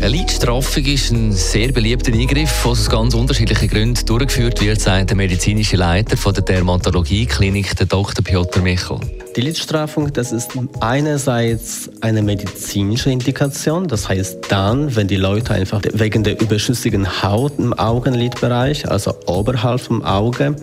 eine Lidstraffung ist ein sehr beliebter Eingriff, der aus ganz unterschiedlichen Gründen durchgeführt wird, sagt der medizinische Leiter der Dermatologie-Klinik, Dr. Piotr Michel. Die Lidstraffung, das ist einerseits eine medizinische Indikation, das heißt dann, wenn die Leute einfach wegen der überschüssigen Haut im Augenlidbereich, also oberhalb vom Auge,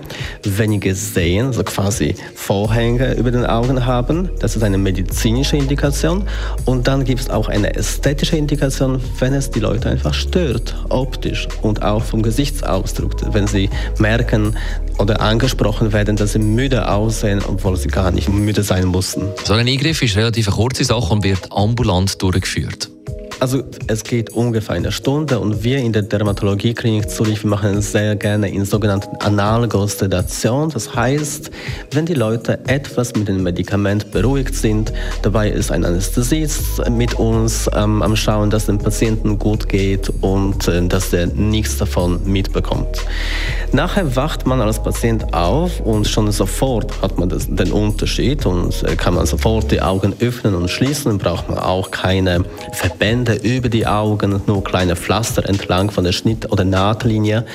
weniger sehen, also quasi Vorhänge über den Augen haben, das ist eine medizinische Indikation. Und dann gibt es auch eine ästhetische Indikation, wenn es die Leute einfach stört, optisch und auch vom Gesichtsausdruck, wenn sie merken oder angesprochen werden, dass sie müde aussehen, obwohl sie gar nicht müde sein mussten. So ein Eingriff ist relativ eine kurze Sache und wird ambulant durchgeführt. Also es geht ungefähr eine Stunde und wir in der Dermatologieklinik Zürich machen sehr gerne in sogenannten Analgosedation. Das heißt, wenn die Leute etwas mit dem Medikament beruhigt sind, dabei ist ein Anästhesist mit uns ähm, am Schauen, dass dem Patienten gut geht und äh, dass er nichts davon mitbekommt. Nachher wacht man als Patient auf und schon sofort hat man das, den Unterschied und äh, kann man sofort die Augen öffnen und schließen, braucht man auch keine Verbände Bänder über die Augen, nur kleine Pflaster entlang von der Schnitt- oder Nahtlinie.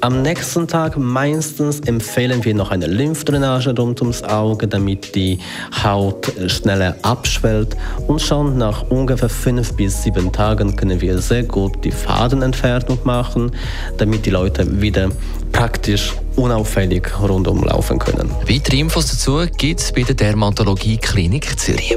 Am nächsten Tag meistens empfehlen wir noch eine Lymphdrainage rund ums Auge, damit die Haut schneller abschwellt. Und schon nach ungefähr fünf bis sieben Tagen können wir sehr gut die Fadenentfernung machen, damit die Leute wieder praktisch unauffällig rundum laufen können. Weitere Infos dazu gibt es bei der Dermatologie Klinik Zürich.